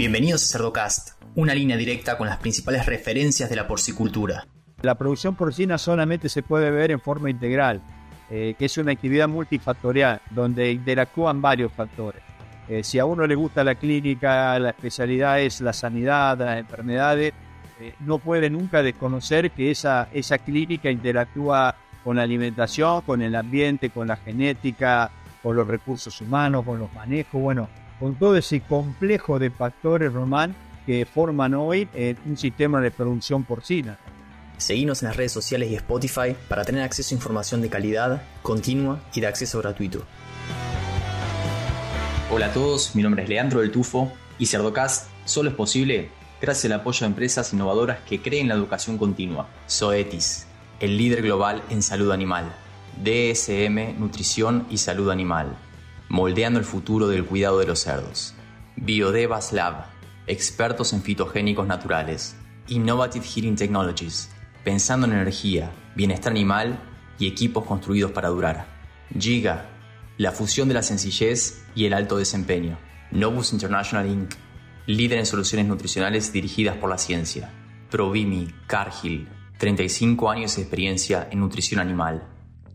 Bienvenidos a Cerdocast, una línea directa con las principales referencias de la porcicultura. La producción porcina solamente se puede ver en forma integral, eh, que es una actividad multifactorial, donde interactúan varios factores. Eh, si a uno le gusta la clínica, la especialidad es la sanidad, las enfermedades, eh, no puede nunca desconocer que esa, esa clínica interactúa con la alimentación, con el ambiente, con la genética, con los recursos humanos, con los manejos, bueno, con todo ese complejo de factores, Román, que forman hoy eh, un sistema de producción porcina. Seguimos en las redes sociales y Spotify para tener acceso a información de calidad, continua y de acceso gratuito. Hola a todos, mi nombre es Leandro del Tufo y Cerdocast solo es posible gracias al apoyo de empresas innovadoras que creen la educación continua. Zoetis, el líder global en salud animal. DSM, Nutrición y Salud Animal. Moldeando el futuro del cuidado de los cerdos. Biodevas Lab, expertos en fitogénicos naturales. Innovative Heating Technologies, pensando en energía, bienestar animal y equipos construidos para durar. Giga, la fusión de la sencillez y el alto desempeño. Novus International Inc., líder en soluciones nutricionales dirigidas por la ciencia. Provimi, Cargill, 35 años de experiencia en nutrición animal.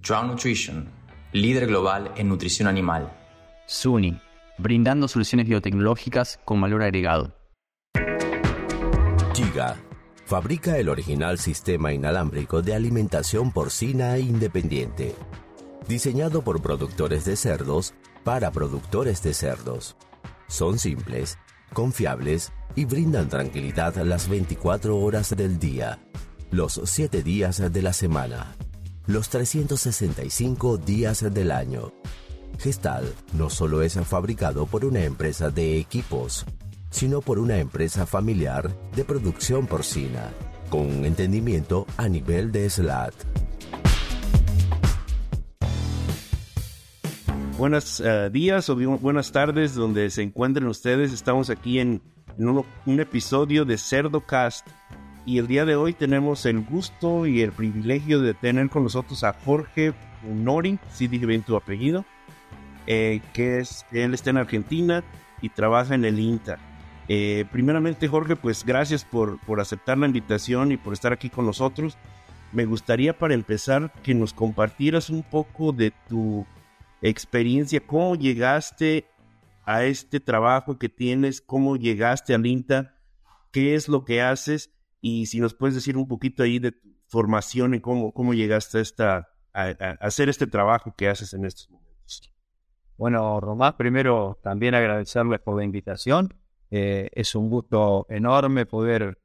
Drown Nutrition, líder global en nutrición animal. SUNY, brindando soluciones biotecnológicas con valor agregado. Giga, fabrica el original sistema inalámbrico de alimentación porcina independiente, diseñado por productores de cerdos para productores de cerdos. Son simples, confiables y brindan tranquilidad las 24 horas del día, los 7 días de la semana, los 365 días del año. Gestal no solo es fabricado por una empresa de equipos, sino por una empresa familiar de producción porcina, con entendimiento a nivel de SLAT. Buenos eh, días o buenas tardes donde se encuentren ustedes. Estamos aquí en, un, un, episodio de Cerdocast y el día de hoy tenemos el gusto y el privilegio de tener con nosotros a Jorge Nori, si dije bien tu apellido, eh, que es, él está en Argentina y trabaja en el INTA. Eh, primeramente Jorge, pues gracias por, por aceptar la invitación y por estar aquí con nosotros. Me gustaría para empezar que nos compartieras un poco de tu experiencia, cómo llegaste a este trabajo que tienes, cómo llegaste al INTA, qué es lo que haces y si nos puedes decir un poquito ahí de tu formación y cómo, cómo llegaste a, esta, a, hacer este trabajo que haces en estos momentos. Bueno, Román, primero también agradecerles por la invitación. Eh, es un gusto enorme poder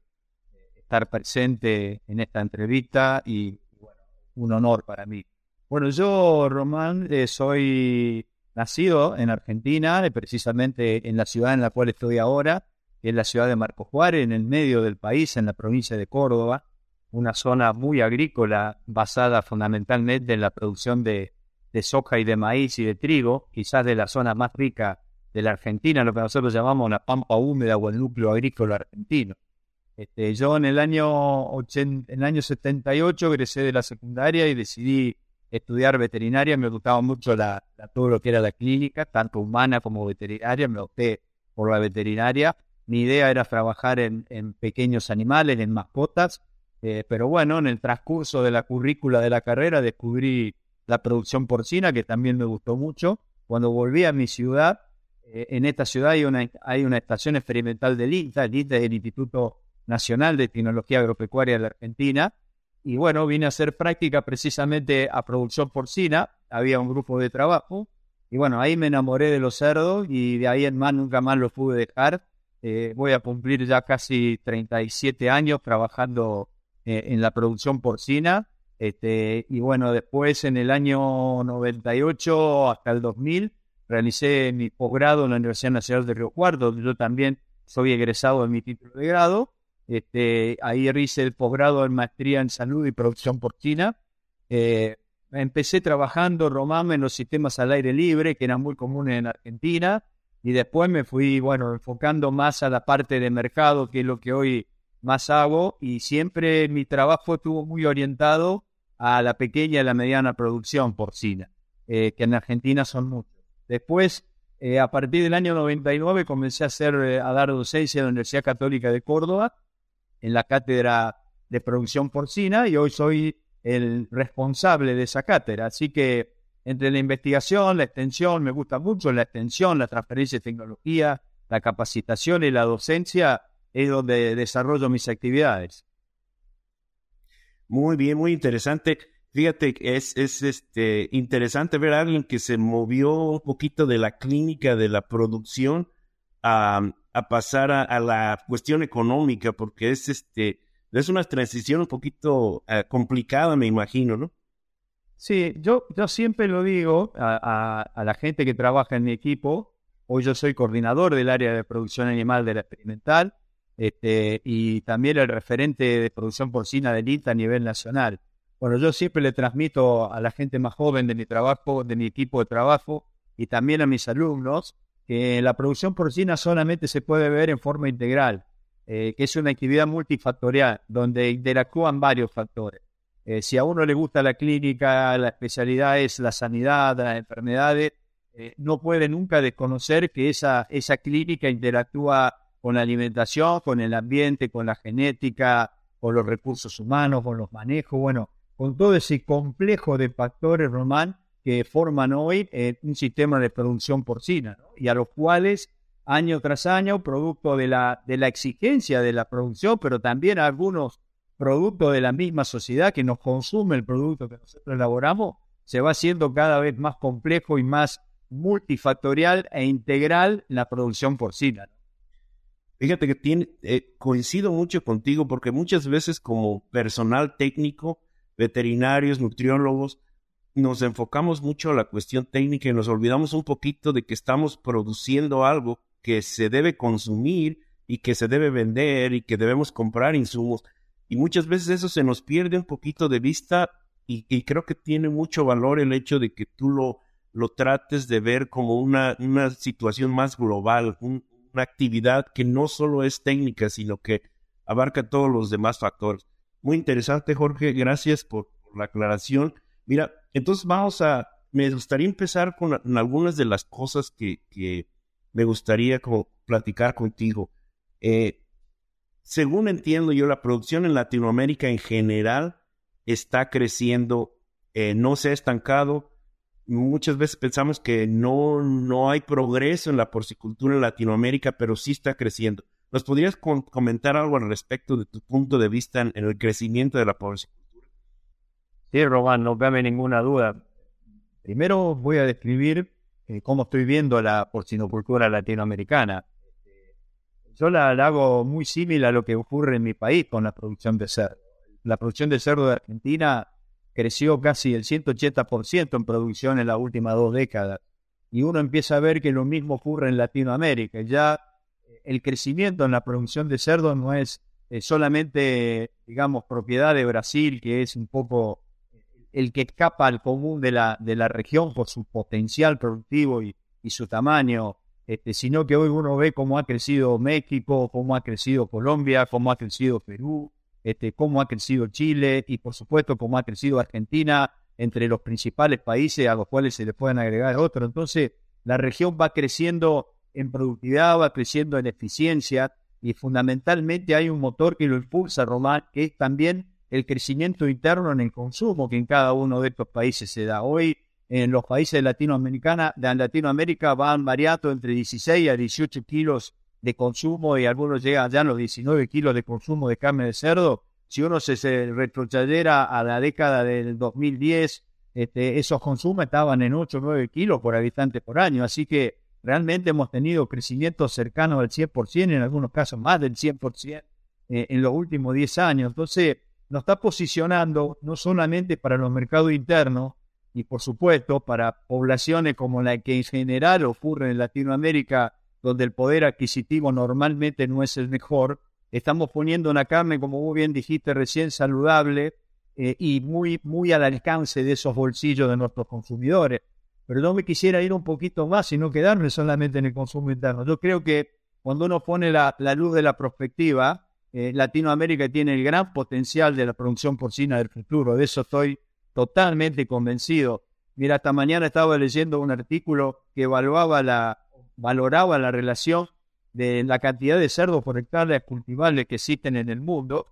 estar presente en esta entrevista y bueno, un honor para mí. Bueno, yo, Román, eh, soy nacido en Argentina, eh, precisamente en la ciudad en la cual estoy ahora, que es la ciudad de Marco Juárez, en el medio del país, en la provincia de Córdoba, una zona muy agrícola basada fundamentalmente en la producción de, soja y de maíz y de trigo, quizás de la zona más rica de la Argentina, lo que nosotros llamamos la pampa húmeda o el núcleo agrícola argentino. Este, yo en el año, en el año 78 egresé de la secundaria y decidí estudiar veterinaria, me gustaba mucho la, todo lo que era la clínica, tanto humana como veterinaria, me opté por la veterinaria. Mi idea era trabajar en, pequeños animales, en mascotas, eh, pero bueno, en el transcurso de la currícula de la carrera descubrí la producción porcina, que también me gustó mucho. Cuando volví a mi ciudad, eh, en esta ciudad hay una, hay una estación experimental del INTA, el Instituto Nacional de Tecnología Agropecuaria de la Argentina, y bueno, vine a hacer práctica precisamente a producción porcina, había un grupo de trabajo, y bueno, ahí me enamoré de los cerdos y de ahí en más nunca más los pude dejar. Eh, voy a cumplir ya casi 37 años trabajando eh, en la producción porcina. Este, y bueno, después en el año 98 hasta el 2000 realicé mi posgrado en la Universidad Nacional de Río Cuarto, donde yo también soy egresado de mi título de grado. Este, ahí hice el posgrado en maestría en salud y producción porcina. Eh, empecé trabajando, Román, en los sistemas al aire libre, que eran muy comunes en Argentina, y después me fui, bueno, enfocando más a la parte de mercado, que es lo que hoy más hago, y siempre mi trabajo estuvo muy orientado a la pequeña y la mediana producción porcina, eh, que en Argentina son muchos. Después Eh, a partir del año 99 comencé a, hacer, eh, a dar docencia en la Universidad Católica de Córdoba, en la cátedra de producción porcina, y hoy soy el responsable de esa cátedra. Así que entre la investigación, la extensión, me gusta mucho la extensión, la transferencia de tecnología, la capacitación y la docencia, es donde desarrollo mis actividades. Muy bien, muy interesante. Fíjate, es, es este, interesante ver a alguien que se movió un poquito de la clínica, de la producción, a, pasar a, la cuestión económica, porque es, este, es una transición un poquito eh, complicada, me imagino, ¿no? Sí, yo, yo siempre lo digo a, a, la gente que trabaja en mi equipo. Hoy yo soy coordinador del área de producción animal de la experimental este, y también el referente de producción porcina del INTA a nivel nacional. Bueno, yo siempre le transmito a la gente más joven de mi trabajo, de mi equipo de trabajo y también a mis alumnos que la producción porcina solamente se puede ver en forma integral, eh, que es una actividad multifactorial donde interactúan varios factores. Eh, si a uno le gusta la clínica, la especialidad es la sanidad, las enfermedades, eh, no puede nunca desconocer que esa, esa clínica interactúa con la alimentación, con el ambiente, con la genética, con los recursos humanos, con los manejos, bueno, con todo ese complejo de factores, Román, que forman hoy eh, un sistema de producción porcina, y a los cuales año tras año, producto de la, de la exigencia de la producción, pero también algunos productos de la misma sociedad que nos consume el producto que nosotros elaboramos, se va haciendo cada vez más complejo y más multifactorial e integral la producción porcina. Fíjate que tiene, eh, coincido mucho contigo porque muchas veces como personal técnico veterinarios, nutriólogos, nos enfocamos mucho a la cuestión técnica y nos olvidamos un poquito de que estamos produciendo algo que se debe consumir y que se debe vender y que debemos comprar insumos. Y muchas veces eso se nos pierde un poquito de vista y, creo que tiene mucho valor el hecho de que tú lo, lo trates de ver como una, una situación más global, una actividad que no solo es técnica, sino que abarca todos los demás factores. Muy interesante, Jorge. Gracias por, la aclaración. Mira, entonces vamos a, me gustaría empezar con algunas de las cosas que, que me gustaría platicar contigo. Eh, según entiendo yo, la producción en Latinoamérica en general está creciendo, eh, no se ha estancado. Muchas veces pensamos que no, no hay progreso en la porcicultura en Latinoamérica, pero sí está creciendo. ¿Nos podrías comentar algo al respecto de tu punto de vista en, el crecimiento de la porcicultura? Sí, Román, no cabe ninguna duda. Primero voy a describir eh, cómo estoy viendo la porcinocultura latinoamericana. Yo la, hago muy similar a lo que ocurre en mi país con la producción de cerdo. La producción de cerdo de Argentina creció casi el 180% en producción en las últimas dos décadas. Y uno empieza a ver que lo mismo ocurre en Latinoamérica. Ya el crecimiento en la producción de cerdo no es eh, solamente, digamos, propiedad de Brasil, que es un poco el que escapa al común de la, de la región por su potencial productivo y, su tamaño, este, sino que hoy uno ve cómo ha crecido México, cómo ha crecido Colombia, cómo ha crecido Perú, este, cómo ha crecido Chile y por supuesto cómo ha crecido Argentina entre los principales países a los cuales se le pueden agregar otros. Entonces, la región va creciendo en productividad, va creciendo en eficiencia y fundamentalmente hay un motor que lo impulsa, Román, que es también el crecimiento interno en el consumo que en cada uno de estos países se da. Hoy en los países de Latinoamérica, de Latinoamérica van variando entre 16 a 18 kilos de consumo y algunos llegan ya a los 19 kilos de consumo de carne de cerdo. Si uno se, se a la década del 2010, este, esos consumos estaban en 8 o 9 kilos por habitante por año. Así que Realmente hemos tenido crecimiento cercano al 100%, en algunos casos más del 100% eh, en los últimos 10 años. Entonces, nos está posicionando no solamente para los mercados internos, y por supuesto para poblaciones como la que en general ocurre en Latinoamérica, donde el poder adquisitivo normalmente no es el mejor, estamos poniendo una carne, como muy bien dijiste recién, saludable eh, y muy, muy al alcance de esos bolsillos de nuestros consumidores pero no me quisiera ir un poquito más y no quedarme solamente en el consumo interno. Yo creo que cuando uno pone la, luz de la perspectiva, eh, Latinoamérica tiene el gran potencial de la producción porcina del futuro. De eso estoy totalmente convencido. Mira, esta mañana estaba leyendo un artículo que evaluaba la valoraba la relación de la cantidad de cerdos por hectárea cultivables que existen en el mundo,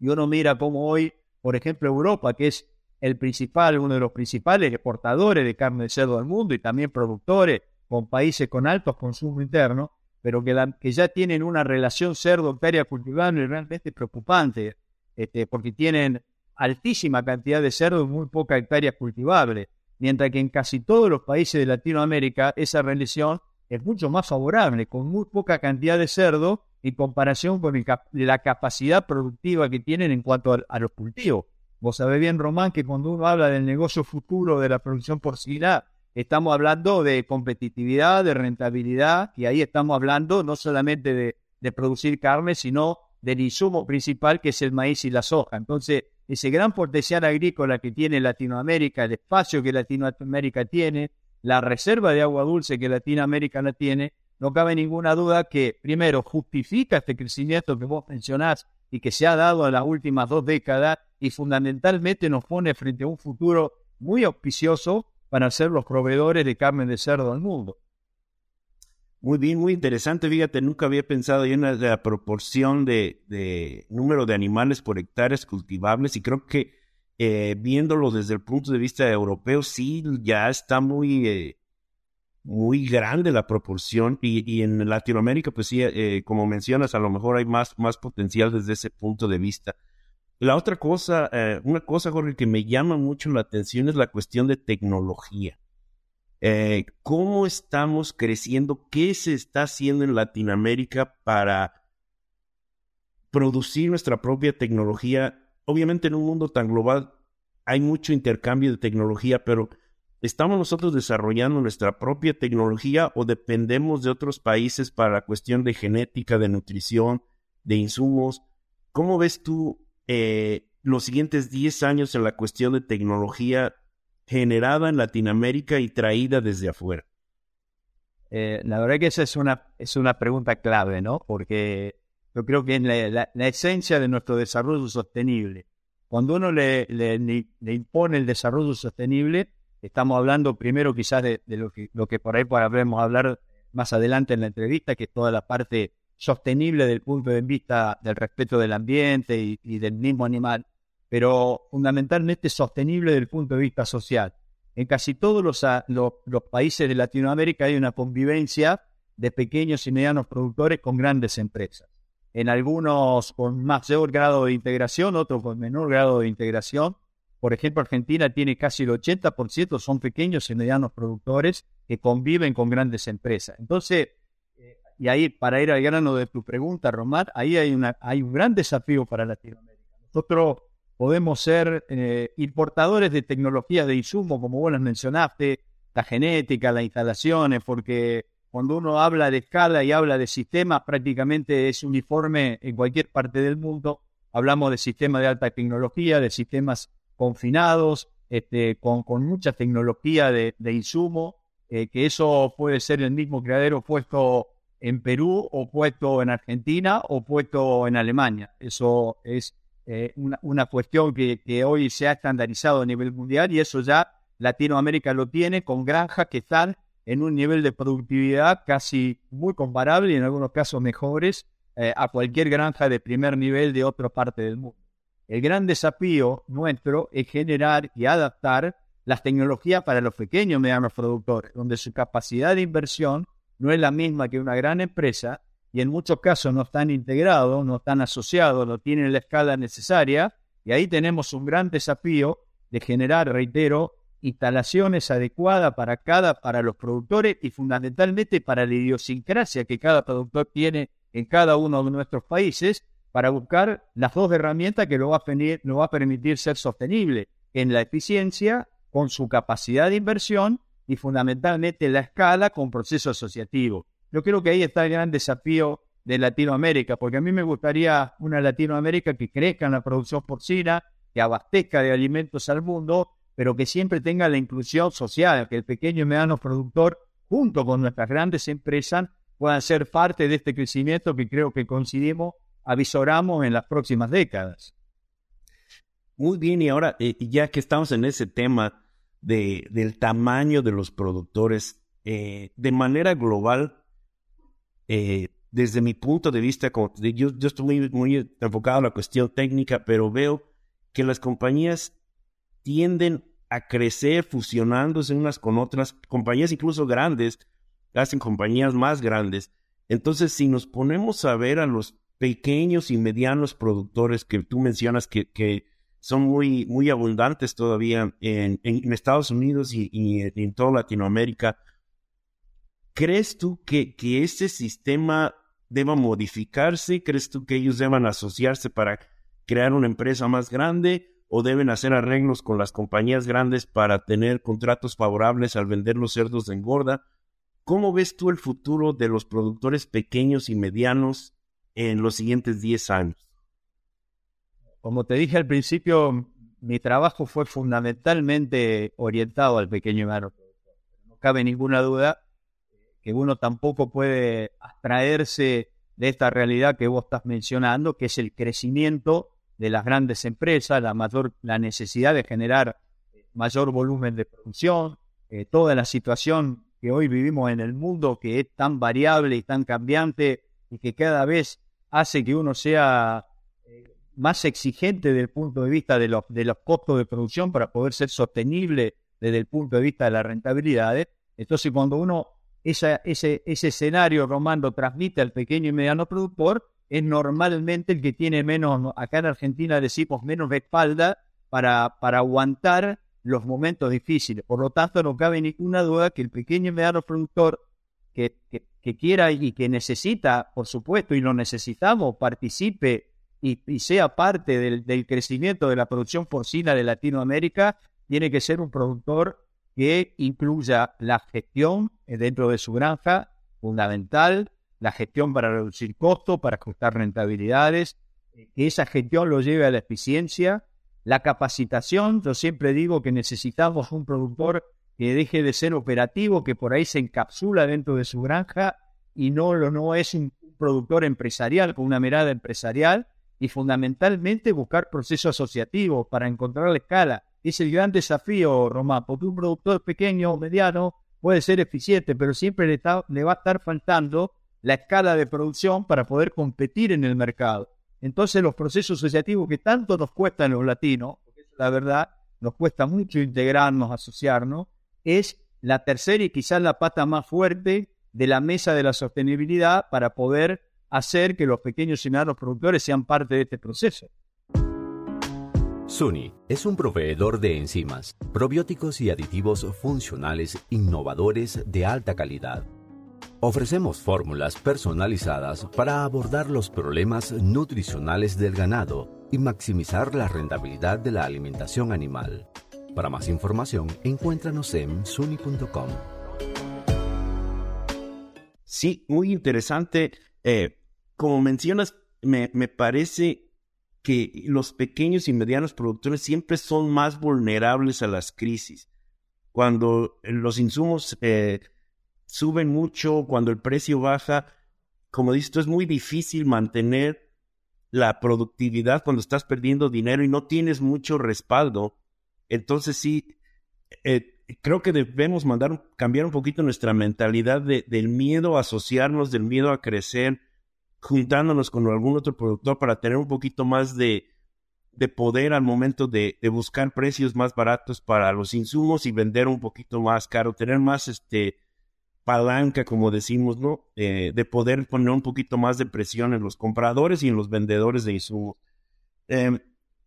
y uno mira cómo hoy, por ejemplo, Europa, que es el principal, uno de los principales exportadores de carne de cerdo del mundo y también productores con países con altos consumos internos, pero que, que ya tienen una relación cerdo-hectárea cultivable realmente preocupante, este, porque tienen altísima cantidad de cerdo y muy poca hectárea cultivable, mientras que en casi todos los países de Latinoamérica esa relación es mucho más favorable, con muy poca cantidad de cerdo en comparación con la capacidad productiva que tienen en cuanto a, los cultivos. Vos sabés bien, Román, que cuando uno habla del negocio futuro de la producción porcina, estamos hablando de competitividad, de rentabilidad, y ahí estamos hablando no solamente de, producir carne, sino del insumo principal que es el maíz y la soja. Entonces, ese gran potencial agrícola que tiene Latinoamérica, el espacio que Latinoamérica tiene, la reserva de agua dulce que Latinoamérica la tiene, no cabe ninguna duda que, primero, justifica este crecimiento que vos mencionás y que se ha dado en las últimas dos décadas y fundamentalmente nos pone frente a un futuro muy auspicioso para ser los proveedores de carne de cerdo al mundo. Muy bien, muy interesante. Fíjate, nunca había pensado en la, proporción de, número de animales por hectáreas cultivables y creo que eh, viéndolo desde el punto de vista europeo, sí, ya está muy, eh, muy grande la proporción y, en Latinoamérica, pues sí, eh, como mencionas, a lo mejor hay más, más potencial desde ese punto de vista. La otra cosa, una cosa, Jorge, que me llama mucho la atención es la cuestión de tecnología. ¿Cómo estamos creciendo? ¿Qué se está haciendo en Latinoamérica para producir nuestra propia tecnología? Obviamente en un mundo tan global hay mucho intercambio de tecnología, pero ¿estamos nosotros desarrollando nuestra propia tecnología o dependemos de otros países para la cuestión de genética, de nutrición, de insumos? ¿Cómo ves tú eh, los siguientes 10 años en la cuestión de tecnología generada en Latinoamérica y traída desde afuera? Eh, la verdad que esa es una, es una pregunta clave, ¿no? Porque yo creo que es la, esencia de nuestro desarrollo sostenible. Cuando uno le, impone el desarrollo sostenible, estamos hablando primero quizás de, lo, que, lo que por ahí podremos hablar más adelante en la entrevista, que es toda la parte sostenible desde el punto de vista del respeto del ambiente y, del mismo animal, pero fundamentalmente sostenible desde el punto de vista social. En casi todos los, países de Latinoamérica hay una convivencia de pequeños y medianos productores con grandes empresas. En algunos con mayor grado de integración, otros con menor grado de integración. Por ejemplo, Argentina tiene casi el 80% son pequeños y medianos productores que conviven con grandes empresas. Entonces, y ahí para ir al grano de tu pregunta, Román, ahí hay, una, hay un gran desafío para Latinoamérica. Nosotros podemos ser eh, importadores de tecnologías de insumo, como vos las mencionaste, la genética, las instalaciones, porque cuando uno habla de escala y habla de sistemas, prácticamente es uniforme en cualquier parte del mundo. Hablamos de sistemas de alta tecnología, de sistemas confinados, este, con, con mucha tecnología de, insumo, eh, que eso puede ser el mismo criadero puesto en Perú o puesto en Argentina o puesto en Alemania. Eso es eh, una, cuestión que, hoy se ha estandarizado a nivel mundial y eso ya Latinoamérica lo tiene con granjas que están en un nivel de productividad casi muy comparable y en algunos casos mejores eh, a cualquier granja de primer nivel de otra parte del mundo. El gran desafío nuestro es generar y adaptar las tecnologías para los pequeños medianos productores, donde su capacidad de inversión no es la misma que una gran empresa y en muchos casos no están integrados, no están asociados, no tienen la escala necesaria y ahí tenemos un gran desafío de generar, reitero, instalaciones adecuadas para cada, para los productores y fundamentalmente para la idiosincrasia que cada productor tiene en cada uno de nuestros países para buscar las dos herramientas que lo va va a permitir ser sostenible en la eficiencia, con su capacidad de inversión y fundamentalmente la escala con proceso asociativo. Yo creo que ahí está el gran desafío de Latinoamérica, porque a mí me gustaría una Latinoamérica que crezca en la producción porcina, que abastezca de alimentos al mundo, pero que siempre tenga la inclusión social, que el pequeño y mediano productor, junto con nuestras grandes empresas, puedan ser parte de este crecimiento que creo que coincidimos, avisoramos en las próximas décadas. Muy bien, y ahora, eh, ya que estamos en ese tema, de, del tamaño de los productores. eh, de manera global, eh, desde mi punto de vista, como yo, yo estoy muy, muy enfocado en la cuestión técnica, pero veo que las compañías tienden a crecer fusionándose unas con otras, compañías incluso grandes, hacen compañías más grandes. Entonces, si nos ponemos a ver a los pequeños y medianos productores que tú mencionas que, que son muy, muy abundantes todavía en, en Estados Unidos y, en toda Latinoamérica, ¿crees tú que, que este sistema deba modificarse? ¿Crees tú que ellos deban asociarse para crear una empresa más grande? ¿O deben hacer arreglos con las compañías grandes para tener contratos favorables al vender los cerdos de engorda? ¿Cómo ves tú el futuro de los productores pequeños y medianos en los siguientes 10 años? Como te dije al principio, mi trabajo fue fundamentalmente orientado al pequeño y mediano. No cabe ninguna duda que uno tampoco puede abstraerse de esta realidad que vos estás mencionando, que es el crecimiento de las grandes empresas, la mayor, la necesidad de generar eh, mayor volumen de producción, eh, toda la situación que hoy vivimos en el mundo, que es tan variable y tan cambiante y que cada vez hace que uno sea eh, más exigente desde el punto de vista de los, de los costos de producción para poder ser sostenible desde el punto de vista de las rentabilidades. Entonces, cuando uno ese, ese escenario Romando transmite al pequeño y mediano productor, es normalmente el que tiene menos, acá en Argentina decimos menos espalda para, para aguantar los momentos difíciles. Por lo tanto, no cabe ninguna duda que el pequeño y mediano productor que, que, quiera y que necesita, por supuesto, y lo necesitamos, participe y, y sea parte del, del, crecimiento de la producción porcina de Latinoamérica, tiene que ser un productor que incluya la gestión eh, dentro de su granja, fundamental, la gestión para reducir costos, para ajustar rentabilidades, que esa gestión lo lleve a la eficiencia, la capacitación, yo siempre digo que necesitamos un productor que deje de ser operativo, que por ahí se encapsula dentro de su granja y no, no es un productor empresarial con una mirada empresarial y fundamentalmente buscar procesos asociativos para encontrar la escala. Es el gran desafío, Román, porque un productor pequeño o mediano puede ser eficiente, pero siempre le, va a estar faltando la escala de producción para poder competir en el mercado. Entonces los procesos asociativos que tanto nos cuestan los latinos, porque la verdad, nos cuesta mucho integrarnos, asociarnos, es la tercera y quizás la pata más fuerte de la mesa de la sostenibilidad para poder hacer que los pequeños y medianos productores sean parte de este proceso. SUNY es un proveedor de enzimas, probióticos y aditivos funcionales innovadores de alta calidad. Ofrecemos fórmulas personalizadas para abordar los problemas nutricionales del ganado y maximizar la rentabilidad de la alimentación animal. Para más información, encuéntranos en suni.com. Sí, muy interesante. Eh, como mencionas, me, me parece que los pequeños y medianos productores siempre son más vulnerables a las crisis. Cuando los insumos eh, suben mucho, cuando el precio baja, como dices, es muy difícil mantener la productividad cuando estás perdiendo dinero y no tienes mucho respaldo. Entonces sí, eh, creo que debemos mandar, cambiar un poquito nuestra mentalidad del miedo a asociarnos, del miedo a crecer, juntándonos con algún otro productor para tener un poquito más de, de poder al momento de, de, buscar precios más baratos para los insumos y vender un poquito más caro, tener más este palanca, como decimos, ¿no? Eh, de poder poner un poquito más de presión en los compradores y en los vendedores de insumos. Em,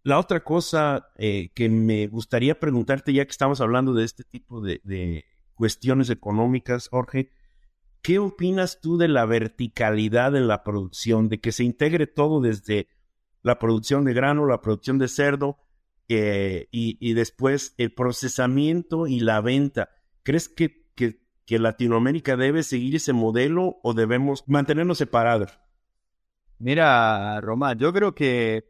la otra cosa eh, que me gustaría preguntarte, ya que estamos hablando de este tipo de, cuestiones económicas, Jorge, ¿Qué opinas tú de la verticalidad en la producción, de que se integre todo desde la producción de grano, la producción de cerdo eh, y, después el procesamiento y la venta? ¿Crees que, que, Latinoamérica debe seguir ese modelo o debemos mantenernos separados? Mira, Román, yo creo que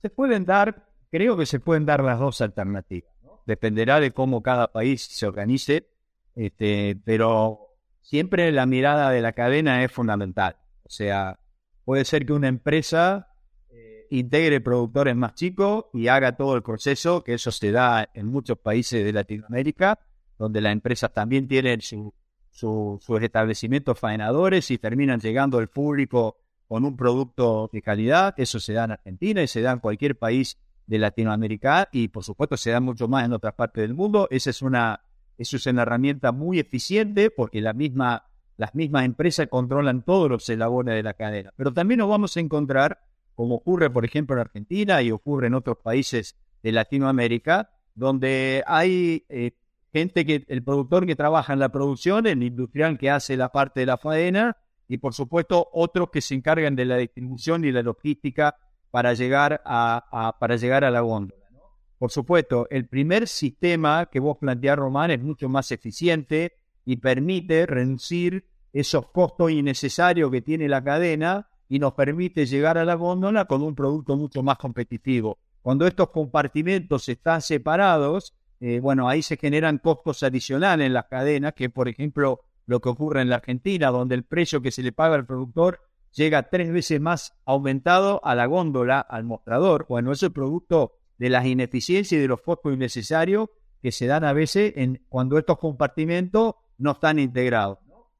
se pueden dar, creo que se pueden dar las dos alternativas. Dependerá de cómo cada país se organice, este, pero siempre la mirada de la cadena es fundamental. O sea, puede ser que una empresa eh, integre productores más chicos y haga todo el proceso, que eso se da en muchos países de Latinoamérica, donde las empresas también tienen su, sus establecimientos faenadores y terminan llegando al público con un producto de calidad. Eso se da en Argentina y se da en cualquier país de Latinoamérica y por supuesto se da mucho más en otras partes del mundo. Esa es una, eso es una herramienta muy eficiente porque la misma, las mismas empresas controlan todos los eslabones de la cadena. Pero también nos vamos a encontrar, como ocurre por ejemplo en Argentina y ocurre en otros países de Latinoamérica, donde hay eh, gente que, el productor que trabaja en la producción, el industrial que hace la parte de la faena y por supuesto otros que se encargan de la distribución y la logística para llegar a, para llegar a la góndola. Por supuesto, el primer sistema que vos planteás, Román, es mucho más eficiente y permite reducir esos costos innecesarios que tiene la cadena y nos permite llegar a la góndola con un producto mucho más competitivo. Cuando estos compartimentos están separados, eh, bueno, ahí se generan costos adicionales en las cadenas, que por ejemplo lo que ocurre en la Argentina, donde el precio que se le paga al productor llega tres veces más aumentado a la góndola, al mostrador. Bueno, eso es producto de las ineficiencias y de los costos innecesarios que se dan a veces en, cuando estos compartimentos no están integrados.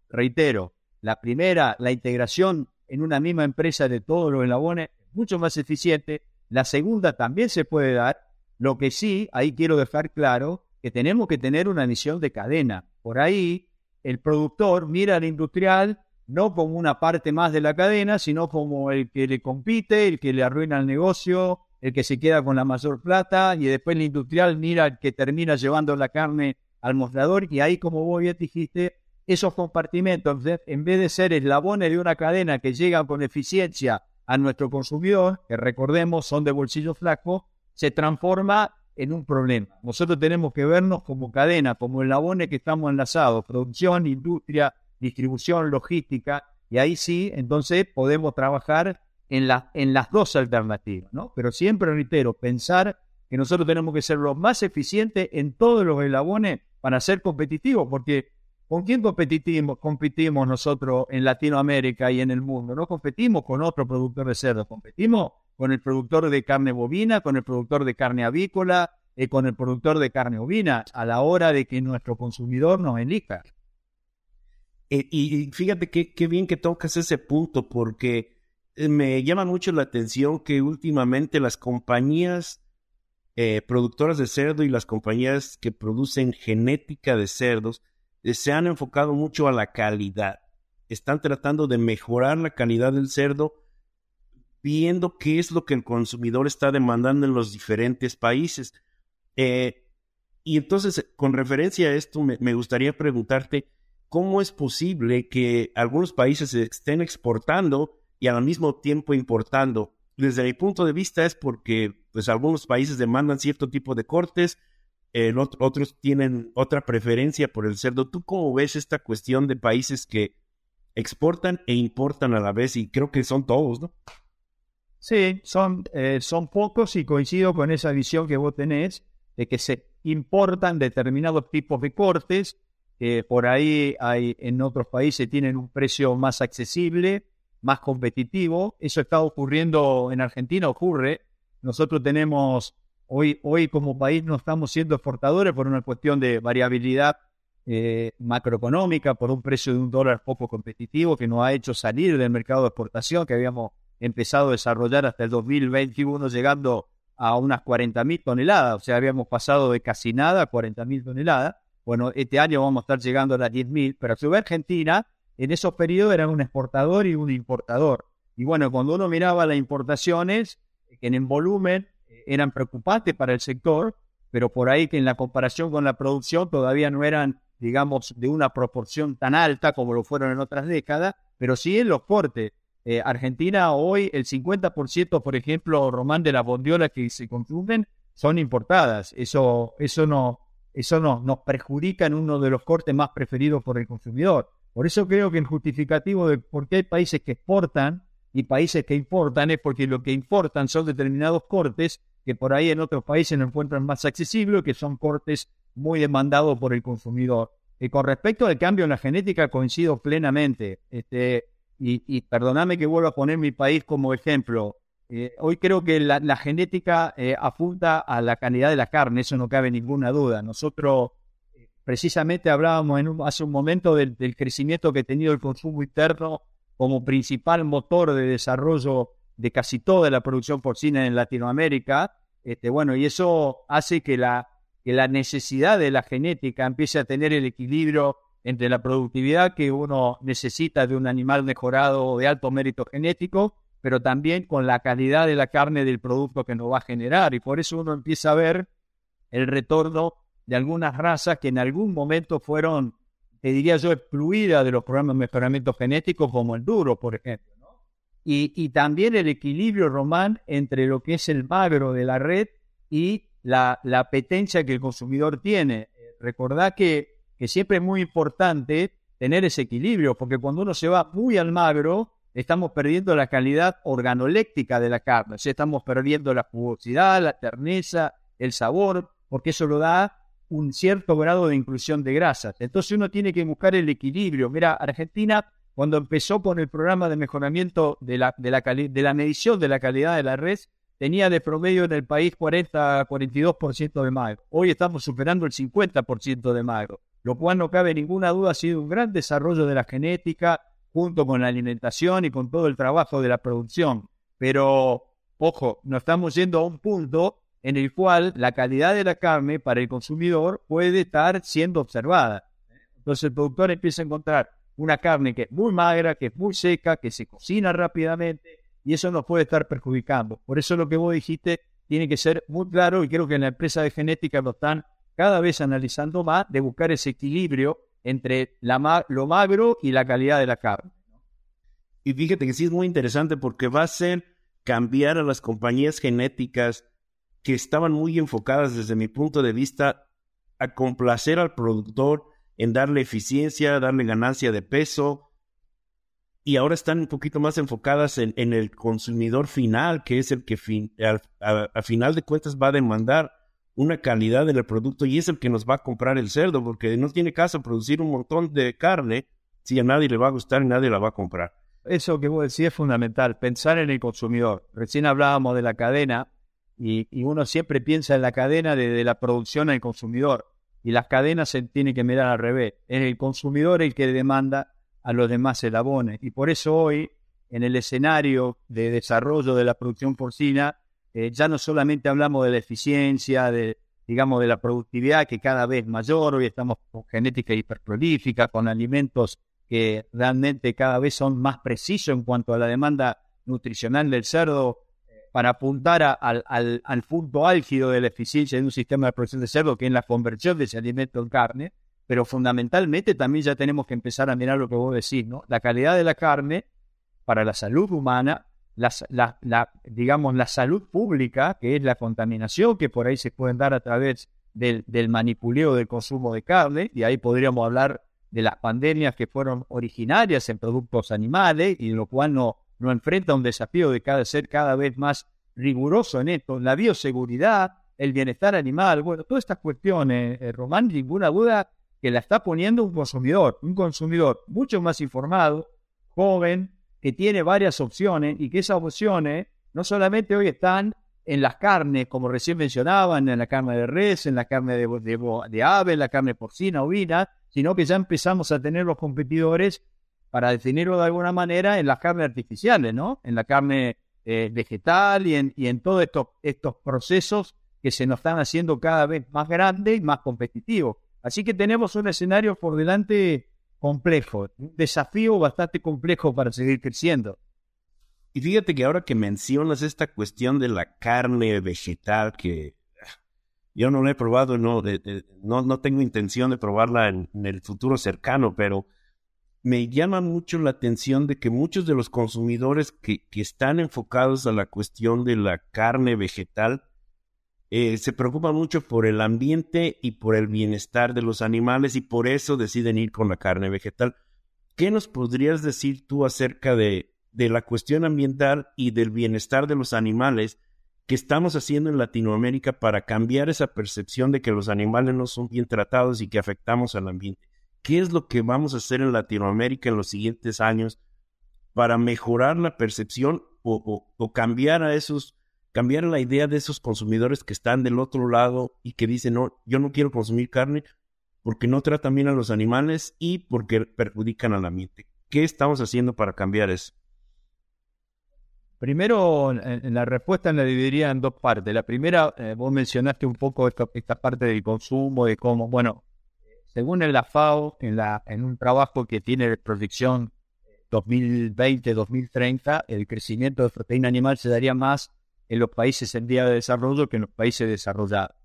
Reitero, la primera, la integración en una misma empresa de todos los eslabones, mucho más eficiente. La segunda también se puede dar, lo que sí, ahí quiero dejar claro que tenemos que tener una visión de cadena. Por ahí, el productor mira al industrial no como una parte más de la cadena, sino como el que le compite, el que le arruina el negocio, el que se queda con la mayor plata, y después el industrial mira al que termina llevando la carne al mostrador, y ahí, como vos bien dijiste, esos compartimentos, en vez de ser eslabones de una cadena que llega con eficiencia a nuestro consumidor, que recordemos son de bolsillo flaco, se transforma en un problema. Nosotros tenemos que vernos como cadena, como eslabones que estamos enlazados, producción, industria, distribución, logística, y ahí sí, entonces podemos trabajar en, en las dos alternativas, ¿no? Pero siempre reitero, pensar que nosotros tenemos que ser los más eficientes en todos los eslabones para ser competitivos, porque ¿con quién competimos, competimos nosotros en Latinoamérica y en el mundo? No competimos con otro productor de cerdo, competimos con el productor de carne bovina, con el productor de carne avícola, y con el productor de carne ovina, a la hora de que nuestro consumidor nos elija. Eh, y, fíjate qué bien que tocas ese punto, porque eh, me llama mucho la atención que últimamente las compañías eh, productoras de cerdo y las compañías que producen genética de cerdos se han enfocado mucho a la calidad. Están tratando de mejorar la calidad del cerdo viendo qué es lo que el consumidor está demandando en los diferentes países. Eh, y entonces, con referencia a esto, me, gustaría preguntarte, ¿cómo es posible que algunos países estén exportando y al mismo tiempo importando? Desde mi punto de vista es porque pues, algunos países demandan cierto tipo de cortes, otros tienen otra preferencia por el cerdo. ¿Tú cómo ves esta cuestión de países que exportan e importan a la vez? Y creo que son todos, ¿no? Sí, son, eh, son pocos y coincido con esa visión que vos tenés de que se importan determinados tipos de cortes, que por ahí hay, en otros países tienen un precio más accesible, más competitivo. Eso está ocurriendo en Argentina, ocurre. Nosotros tenemos, hoy, hoy como país no estamos siendo exportadores por una cuestión de variabilidad eh, macroeconómica, por un precio de un dólar poco competitivo que nos ha hecho salir del mercado de exportación que habíamos empezado a desarrollar hasta el 2021, llegando a unas 40.000 toneladas. O sea, habíamos pasado de casi nada a 40.000 toneladas. Bueno, este año vamos a estar llegando a las 10.000, pero a su vez Argentina en esos periodos era un exportador y un importador. Y bueno, cuando uno miraba las importaciones, que en volumen eh, eran preocupantes para el sector, pero por ahí que en la comparación con la producción todavía no eran, digamos, de una proporción tan alta como lo fueron en otras décadas, pero sí en los cortes. Eh, Argentina hoy el 50%, por ejemplo, Román, de las bondiolas que se consumen son importadas. Eso, eso, no, eso no, nos perjudica en uno de los cortes más preferidos por el consumidor. Por eso creo que el justificativo de por qué hay países que exportan y países que importan es porque lo que importan son determinados cortes que por ahí en otros países no encuentran más accesibles, que son cortes muy demandados por el consumidor. Y con respecto al cambio en la genética, coincido plenamente. Este, y, perdóname que vuelva a poner mi país como ejemplo. Eh, hoy creo que la, genética eh, a la calidad de la carne, eso no cabe ninguna duda. Nosotros, eh, precisamente hablábamos en hace un momento del, crecimiento que ha tenido el consumo interno como principal motor de desarrollo de casi toda la producción porcina en Latinoamérica. Este, bueno, y eso hace que la necesidad de la genética empiece a tener el equilibrio entre la productividad que uno necesita de un animal mejorado de alto mérito genético, pero también con la calidad de la carne del producto que nos va a generar. Y por eso uno empieza a ver el retorno de algunas razas que en algún momento fueron, te diría yo, excluidas de los programas de mejoramiento genético, como el duro, por ejemplo. Y, también el equilibrio, Román, entre lo que es el magro de la red y la, la apetencia que el consumidor tiene. Recordad que, que siempre es muy importante tener ese equilibrio, porque cuando uno se va muy al magro, estamos perdiendo la calidad organoléctica de la carne, o sea, estamos perdiendo la jugosidad, la terneza, el sabor, porque eso lo da un cierto grado de inclusión de grasas. Entonces uno tiene que buscar el equilibrio. Mira, Argentina, cuando empezó con el programa de mejoramiento de la, de la, de la medición de la calidad de la red, tenía de promedio en el país 40-42% de magro. Hoy estamos superando el 50% de magro, lo cual no cabe ninguna duda ha sido un gran desarrollo de la genética junto con la alimentación y con todo el trabajo de la producción. Pero, ojo, nos estamos yendo a un punto en el cual la calidad de la carne para el consumidor puede estar siendo observada. Entonces el productor empieza a encontrar una carne que es muy magra, que es muy seca, que se cocina rápidamente y eso nos puede estar perjudicando. Por eso lo que vos dijiste tiene que ser muy claro y creo que en la empresa de genética lo están cada vez analizando más de buscar ese equilibrio entre la, lo magro y la calidad de la carne. Y fíjate que sí es muy interesante porque va a ser cambiar a las compañías genéticas que estaban muy enfocadas desde mi punto de vista a complacer al productor en darle eficiencia, darle ganancia de peso, y ahora están un poquito más enfocadas en, el consumidor final, que es el que a, final de cuentas va a demandar una calidad del producto y es el que nos va a comprar el cerdo, porque no tiene caso producir un montón de carne si a nadie le va a gustar y nadie la va a comprar. Eso que vos decís es fundamental, pensar en el consumidor. Recién hablábamos de la cadena, y, uno siempre piensa en la cadena de, la producción al consumidor. Y las cadenas se tienen que mirar al revés. Es el consumidor el que demanda a los demás el abone. Y por eso hoy, en el escenario de desarrollo de la producción porcina, eh, ya no solamente hablamos de la eficiencia, de, digamos, de la productividad que cada vez mayor, hoy estamos con genética hiperprolífica, con alimentos que realmente cada vez son más precisos en cuanto a la demanda nutricional del cerdo para apuntar al, punto álgido de la eficiencia de un sistema de producción de cerdo, que es la conversión de ese alimento en carne, pero fundamentalmente también ya tenemos que empezar a mirar lo que vos decís, ¿no? La calidad de la carne para la salud humana, la, digamos, la salud pública, que es la contaminación que por ahí se pueden dar a través del, del manipuleo del consumo de carne, y ahí podríamos hablar de las pandemias que fueron originarias en productos animales y lo cual no, no enfrenta un desafío de cada ser cada vez más riguroso en esto, la bioseguridad, el bienestar animal, bueno, todas estas cuestiones, eh, Román, ninguna duda que la está poniendo un consumidor, un consumidor mucho más informado, joven, que tiene varias opciones y que esas opciones no solamente hoy están en las carnes, como recién mencionaban, en la carne de res, en la carne de, de ave, en la carne porcina, ovina, sino que ya empezamos a tener los competidores para definirlo de alguna manera, en las carnes artificiales, ¿no? En la carne eh, vegetal y en, y en todos estos, estos procesos que se nos están haciendo cada vez más grandes y más competitivos. Así que tenemos un escenario por delante complejo, un desafío bastante complejo para seguir creciendo. Y fíjate que ahora que mencionas esta cuestión de la carne vegetal, que yo no la he probado, no, no, no tengo intención de probarla en, el futuro cercano, pero me llama mucho la atención de que muchos de los consumidores que, están enfocados a la cuestión de la carne vegetal eh, se preocupan mucho por el ambiente y por el bienestar de los animales y por eso deciden ir con la carne vegetal. ¿Qué nos podrías decir tú acerca de, de la cuestión ambiental y del bienestar de los animales que estamos haciendo en Latinoamérica para cambiar esa percepción de que los animales no son bien tratados y que afectamos al ambiente? qué es lo que vamos a hacer en Latinoamérica en los siguientes años para mejorar la percepción o, cambiar a esos, cambiar la idea de esos consumidores que están del otro lado y que dicen, no, yo no quiero consumir carne porque no tratan bien a los animales y porque perjudican al ambiente. ¿Qué estamos haciendo para cambiar eso? Primero, en, la respuesta la dividiría en dos partes. La primera, eh, vos mencionaste un poco esta, parte del consumo, de cómo, bueno, según la FAO, en, la, en un trabajo que tiene proyección 2020-2030, el crecimiento de proteína animal se daría más en los países en vía de desarrollo que en los países desarrollados.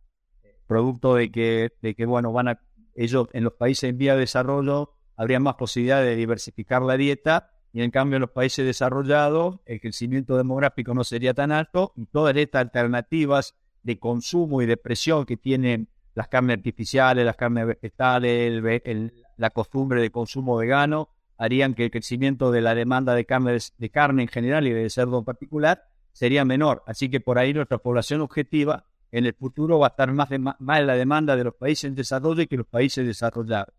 Producto de que, de que bueno, van a, ellos en los países en vía de desarrollo habría más posibilidad de diversificar la dieta y en cambio en los países desarrollados el crecimiento demográfico no sería tan alto y todas estas alternativas de consumo y de presión que tienen las carnes artificiales, las carnes vegetales, la costumbre de consumo vegano, harían que el crecimiento de la demanda de carne, de carne en general y de cerdo en particular sería menor. Así que por ahí nuestra población objetiva en el futuro va a estar más, más en la demanda de los países en desarrollo que los países desarrollados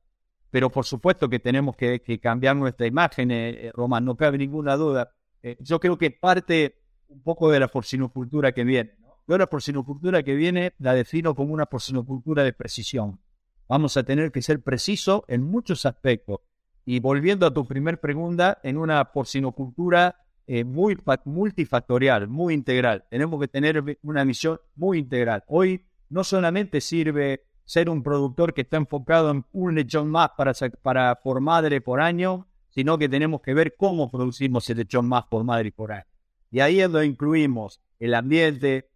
pero por supuesto que tenemos que, cambiar nuestra imagen, eh, eh, Román, no cabe ninguna duda. Eh, yo creo que parte un poco de la porcinocultura que viene. ¿no? la porcinocultura que viene la defino como una porcinocultura de precisión. Vamos a tener que ser precisos en muchos aspectos. Y volviendo a tu primer pregunta, en una porcinocultura muy multifactorial, muy integral. Tenemos que tener una misión muy integral. Hoy no solamente sirve ser un productor que está enfocado en un lechón más para, para por madre por año, sino que tenemos que ver cómo producimos el lechón más por madre por año. Y ahí es donde incluimos el ambiente,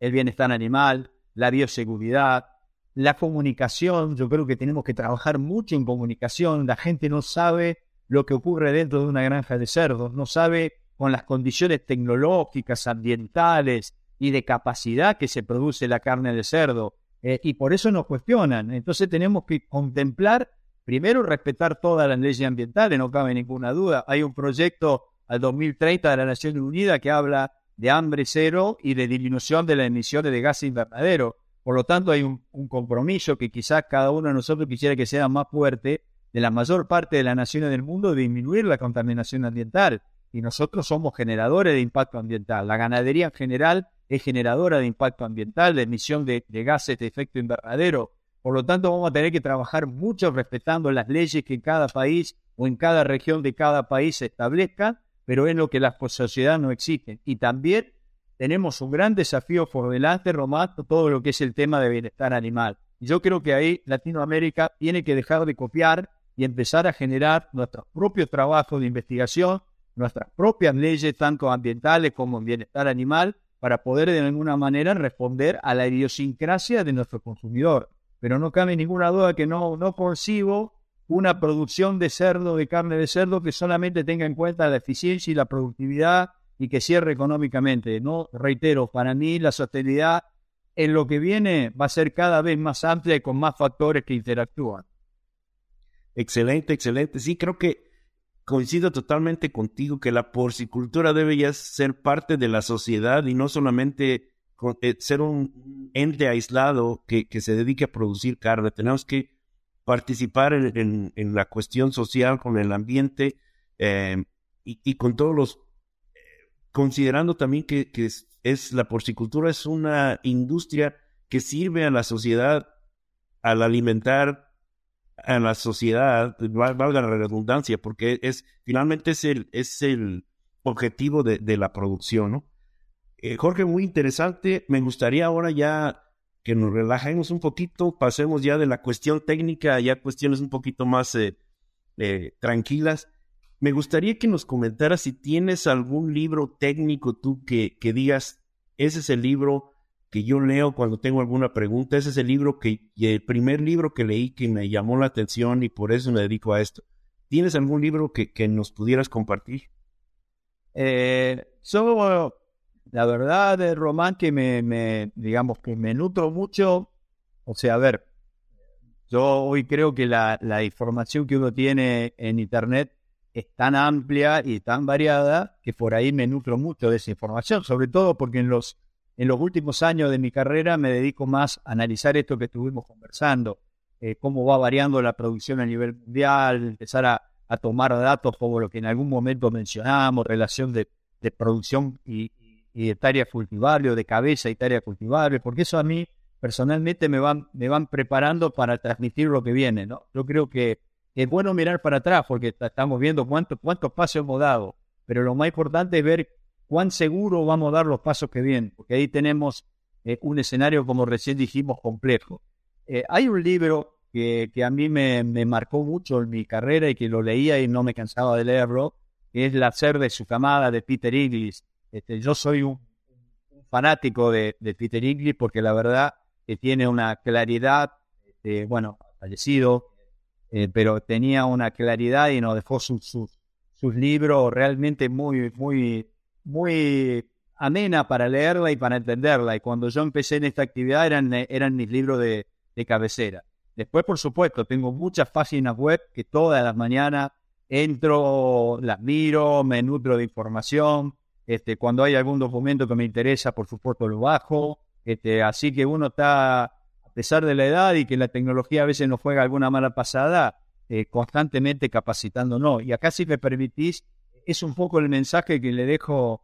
el bienestar animal, la bioseguridad, la comunicación. Yo creo que tenemos que trabajar mucho en comunicación. La gente no sabe lo que ocurre dentro de una granja de cerdos, no sabe con las condiciones tecnológicas, ambientales y de capacidad que se produce la carne de cerdo. Eh, y por eso nos cuestionan. Entonces tenemos que contemplar, primero, respetar todas las leyes ambientales, no cabe ninguna duda. Hay un proyecto al 2030 de la Naciones Unidas que habla de hambre cero y de disminución de las emisiones de gases invernadero. Por lo tanto, hay un, un, compromiso que quizás cada uno de nosotros quisiera que sea más fuerte de la mayor parte de las naciones del mundo de disminuir la contaminación ambiental. Y nosotros somos generadores de impacto ambiental. La ganadería en general es generadora de impacto ambiental, de emisión de, gases de efecto invernadero. Por lo tanto, vamos a tener que trabajar mucho respetando las leyes que en cada país o en cada región de cada país se establezcan, pero es lo que las sociedades no exigen. Y también tenemos un gran desafío por delante, Román, todo lo que es el tema de bienestar animal. Yo creo que ahí Latinoamérica tiene que dejar de copiar y empezar a generar nuestros propios trabajos de investigación, nuestras propias leyes, tanto ambientales como en bienestar animal, para poder de alguna manera responder a la idiosincrasia de nuestro consumidor. Pero no cabe ninguna duda que no, no concibo una producción de cerdo, de carne de cerdo, que solamente tenga en cuenta la eficiencia y la productividad y que cierre económicamente. No, reitero, para mí la sostenibilidad en lo que viene va a ser cada vez más amplia y con más factores que interactúan. Excelente, excelente. Sí, creo que coincido totalmente contigo que la porcicultura debe ya ser parte de la sociedad y no solamente eh, ser un ente aislado que, se dedique a producir carne. Tenemos que participar en, la cuestión social con el ambiente eh, y, con todos los... considerando también que, es, la porcicultura es una industria que sirve a la sociedad al alimentar a la sociedad, valga la redundancia, porque es finalmente es el, es el objetivo de, la producción, ¿no? Eh, Jorge, muy interesante. Me gustaría ahora ya que nos relajemos un poquito, pasemos ya de la cuestión técnica ya cuestiones un poquito más eh, eh, tranquilas. Me gustaría que nos comentaras si tienes algún libro técnico tú que, que digas, ese es el libro que yo leo cuando tengo alguna pregunta. Ese es el libro que, el primer libro que leí que me llamó la atención y por eso me dedico a esto. ¿Tienes algún libro que, que nos pudieras compartir? Eh, la verdad, de Román, que me, me, digamos, que me nutro mucho. O sea, a ver, yo hoy creo que la, la información que uno tiene en Internet es tan amplia y tan variada que por ahí me nutro mucho de esa información, sobre todo porque en los en los últimos años de mi carrera me dedico más a analizar esto que estuvimos conversando, eh, cómo va variando la producción a nivel mundial, empezar a, tomar datos como lo que en algún momento mencionamos, relación de, producción y, de tarea cultivable o de cabeza y tarea cultivable, porque eso a mí personalmente me van, me van preparando para transmitir lo que viene, ¿no? Yo creo que es bueno mirar para atrás porque estamos viendo cuántos cuántos pasos hemos dado, pero lo más importante es ver cuán seguro vamos a dar los pasos que vienen, porque ahí tenemos eh, un escenario, como recién dijimos, complejo. Eh, hay un libro que, a mí me, marcó mucho en mi carrera y que lo leía y no me cansaba de leerlo, que es La ser de su camada de Peter Inglis. Este, yo soy un, fanático de, Peter Inglis porque la verdad que tiene una claridad, este, bueno, fallecido, pero tenía una claridad y nos dejó sus, sus libros realmente muy, muy, muy amena para leerla y para entenderla. Y cuando yo empecé en esta actividad eran, eran mis libros de, de cabecera. Después, por supuesto, tengo muchas páginas web que todas las mañanas entro, las miro, me nutro de información. Este, cuando hay algún documento que me interesa, por supuesto lo bajo. Este, así que uno está, a pesar de la edad y que la tecnología a veces nos juega alguna mala pasada, eh, constantemente capacitándonos. Y acá, si me permitís, es un poco el mensaje que le dejo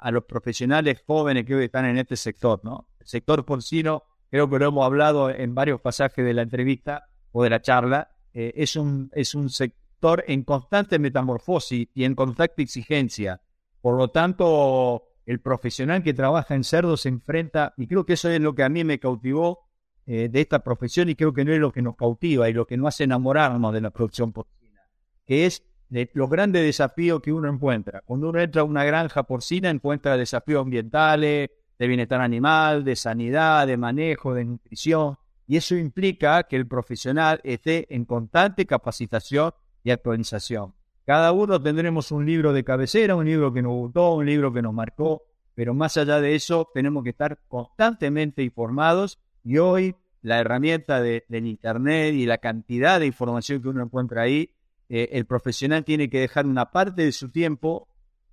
a los profesionales jóvenes que hoy están en este sector, ¿no? El sector porcino, creo que lo hemos hablado en varios pasajes de la entrevista o de la charla, eh, es, un, es un sector en constante metamorfosis y en constante exigencia. Por lo tanto, el profesional que trabaja en cerdo se enfrenta, y creo que eso es lo que a mí me cautivó eh, de esta profesión y creo que no es lo que nos cautiva y lo que nos hace enamorarnos de la producción porcina, que es de los grandes desafíos que uno encuentra. Cuando uno entra a una granja porcina, encuentra desafíos ambientales, de bienestar animal, de sanidad, de manejo, de nutrición, y eso implica que el profesional esté en constante capacitación y actualización. Cada uno tendremos un libro de cabecera, un libro que nos gustó, un libro que nos marcó, pero más allá de eso tenemos que estar constantemente informados y hoy la herramienta de, del Internet y la cantidad de información que uno encuentra ahí, eh, el profesional tiene que dejar una parte de su tiempo,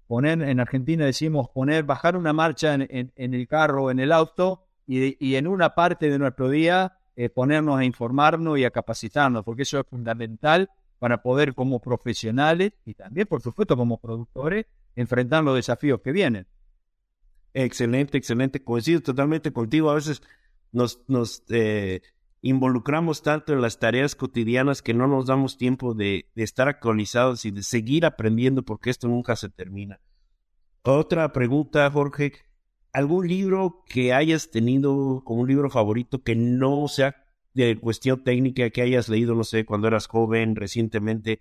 poner, en Argentina decimos poner, bajar una marcha en, el carro en el auto y, en una parte de nuestro día eh, ponernos a informarnos y a capacitarnos, porque eso es fundamental para poder como profesionales y también, por supuesto, como productores, enfrentar los desafíos que vienen. Excelente, excelente. Coincido totalmente contigo. A veces nos, nos eh, involucramos tanto en las tareas cotidianas que no nos damos tiempo de, estar actualizados y de seguir aprendiendo porque esto nunca se termina. Otra pregunta, Jorge. ¿Algún libro que hayas tenido como un libro favorito que no sea de cuestión técnica, que hayas leído, no sé, cuando eras joven, recientemente?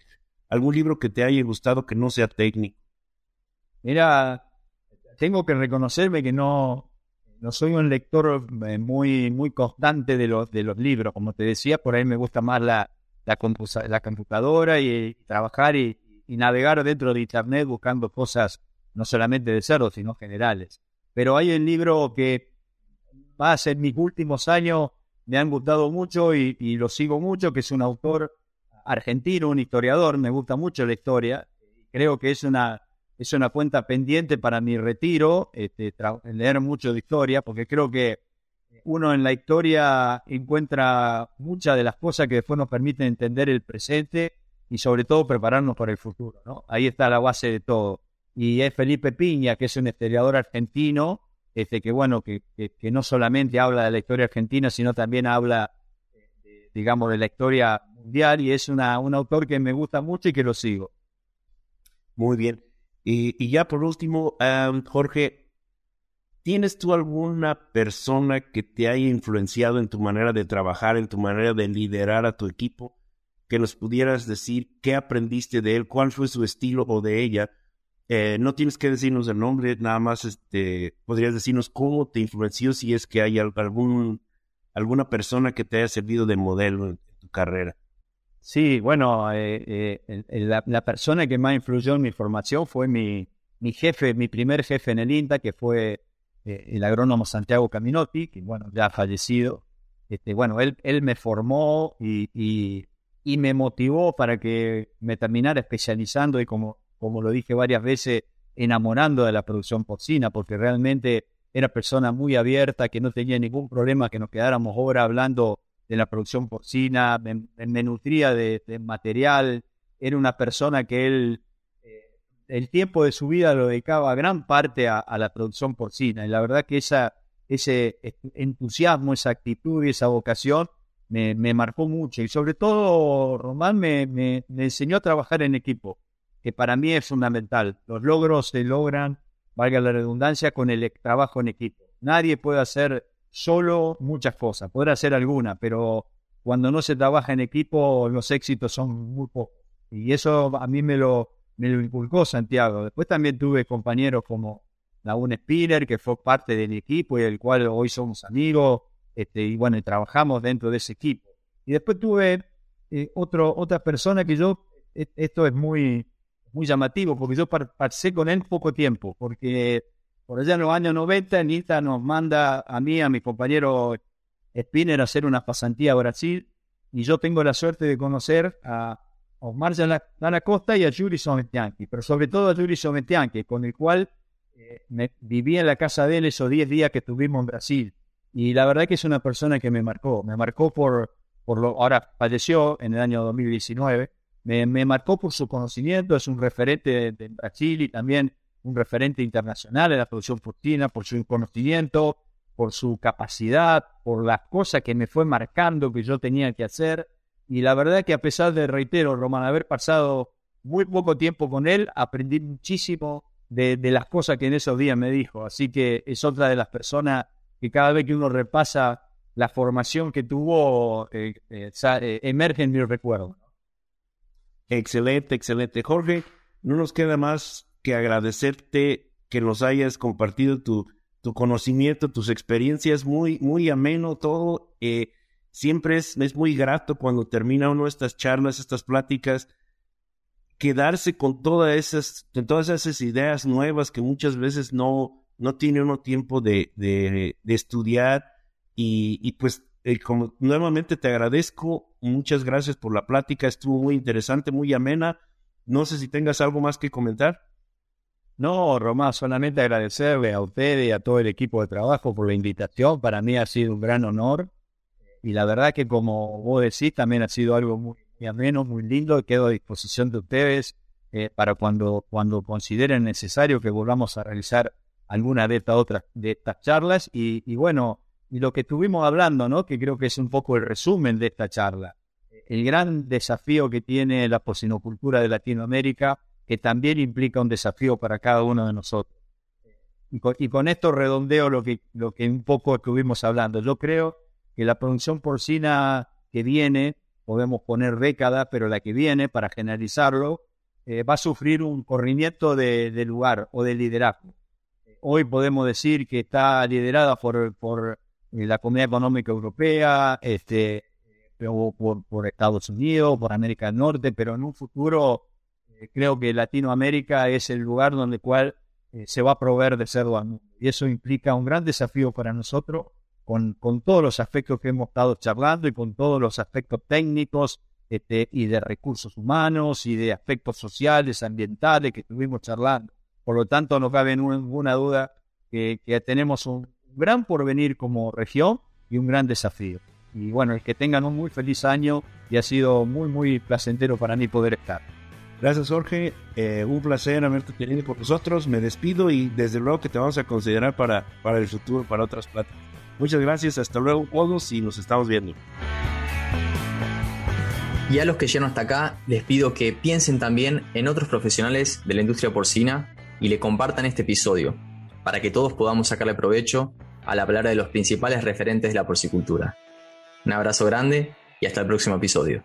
¿Algún libro que te haya gustado que no sea técnico? Mira, tengo que reconocerme que no, no soy un lector eh, muy, muy constante de los, de los libros. Como te decía, por ahí me gusta más la, la, la computadora y, trabajar y, navegar dentro de Internet buscando cosas no solamente de cerdo, sino generales. Pero hay un libro que más en mis últimos años me han gustado mucho y, y lo sigo mucho, que es un autor argentino, un historiador, me gusta mucho la historia. Creo que es una es una cuenta pendiente para mi retiro, este, leer mucho de historia, porque creo que uno en la historia encuentra muchas de las cosas que después nos permiten entender el presente y sobre todo prepararnos para el futuro. ¿no? Ahí está la base de todo. Y es Felipe Piña, que es un historiador argentino, este, que bueno, que, que, no solamente habla de la historia argentina, sino también habla, digamos, de la historia mundial, y es una, un autor que me gusta mucho y que lo sigo. Muy bien. Y, ya por último, Jorge, ¿tienes tú alguna persona que te haya influenciado en tu manera de trabajar, en tu manera de liderar a tu equipo? Que nos pudieras decir qué aprendiste de él, cuál fue su estilo o de ella. Eh, no tienes que decirnos el nombre, nada más este, podrías decirnos cómo te influenció si es que hay algún, alguna persona que te haya servido de modelo en tu carrera. Sí, bueno, eh, eh, la, persona que más influyó en mi formación fue mi, mi jefe, mi primer jefe en el INTA, que fue eh, el agrónomo Santiago Caminotti, que bueno, ya ha fallecido. Este, bueno, él, él me formó y, y, y, me motivó para que me terminara especializando y como, como lo dije varias veces, enamorando de la producción porcina, porque realmente era persona muy abierta, que no tenía ningún problema que nos quedáramos ahora hablando de la producción porcina, me, nutría de, material, era una persona que él, eh, el tiempo de su vida lo dedicaba gran parte a, la producción porcina, y la verdad que esa, ese entusiasmo, esa actitud y esa vocación me, marcó mucho. Y sobre todo, Román me, me, enseñó a trabajar en equipo, que para mí es fundamental. Los logros se logran, valga la redundancia, con el trabajo en equipo. Nadie puede hacer solo muchas cosas, podrá hacer alguna, pero cuando no se trabaja en equipo, los éxitos son muy pocos. Y eso a mí me lo, me lo inculcó Santiago. Después también tuve compañeros como Naun Spinner, que fue parte del equipo y el cual hoy somos amigos, este, y bueno, trabajamos dentro de ese equipo. Y después tuve eh, otro, otra persona que yo, e, esto es muy, muy llamativo, porque yo pasé con él poco tiempo, porque por allá en los años 90, Nita nos manda a mí, a mi compañero Spinner, a hacer una pasantía a Brasil, y yo tengo la suerte de conocer a Omar Dana Costa y a Yuri Sometianki, pero sobre todo a Yuri Sometianki, con el cual eh, me, viví en la casa de él esos 10 días que estuvimos en Brasil. Y la verdad que es una persona que me marcó, me marcó por, por lo, ahora falleció en el año 2019, me, me marcó por su conocimiento, es un referente de, Brasil y también un referente internacional en la producción porcina, por su conocimiento, por su capacidad, por las cosas que me fue marcando que yo tenía que hacer. Y la verdad que a pesar de, reitero, Román, haber pasado muy poco tiempo con él, aprendí muchísimo de, de las cosas que en esos días me dijo. Así que es otra de las personas que cada vez que uno repasa la formación que tuvo, eh, eh, eh, emerge en mi recuerdo. Excelente, excelente. Jorge, no nos queda más que agradecerte que nos hayas compartido tu, tu conocimiento, tus experiencias, muy, muy ameno todo. siempre es, es muy grato cuando termina uno estas charlas, estas pláticas, quedarse con todas esas, con todas esas ideas nuevas que muchas veces no, no tiene uno tiempo de, de, estudiar y, pues eh, como nuevamente te agradezco, muchas gracias por la plática, estuvo muy interesante, muy amena. No sé si tengas algo más que comentar. No, Román, solamente agradecerle a usted y a todo el equipo de trabajo por la invitación. Para mí ha sido un gran honor. Y la verdad que como vos decís, también ha sido algo muy, ameno, muy lindo. Quedo a disposición de ustedes eh, para cuando, cuando consideren necesario que volvamos a realizar alguna de estas otras de estas charlas y, bueno, y lo que estuvimos hablando, ¿no? Que creo que es un poco el resumen de esta charla. El gran desafío que tiene la posinocultura de Latinoamérica, que también implica un desafío para cada uno de nosotros. Y con, esto redondeo lo que, lo que un poco estuvimos hablando. Yo creo que la producción porcina que viene, podemos poner década, pero la que viene, para generalizarlo, eh, va a sufrir un corrimiento de lugar o de liderazgo hoy podemos decir que está liderada por, por eh, la Comunidad Económica Europea, este, por, Estados Unidos, por América del Norte, pero en un futuro creo que Latinoamérica es el lugar donde cual eh, se va a proveer de cerdo al mundo. Y eso implica un gran desafío para nosotros, con, con todos los aspectos que hemos estado charlando y con todos los aspectos técnicos este, y de recursos humanos y de aspectos sociales, ambientales que estuvimos charlando. Por lo tanto, no cabe ninguna duda que, tenemos un gran porvenir como región y un gran desafío. Y bueno, es que tengan un muy feliz año y ha sido muy, muy placentero para mí poder estar. Gracias, Jorge. Eh, un placer haberte tenido con nosotros. Me despido y desde luego que te vamos a considerar para, para el futuro, para otras pláticas. Muchas gracias. Hasta luego, todos, y nos estamos viendo. Y a los que llegan hasta acá, les pido que piensen también en otros profesionales de la industria porcina y le compartan este episodio, para que todos podamos sacarle provecho a la palabra de los principales referentes de la porcicultura. Un abrazo grande y hasta el próximo episodio.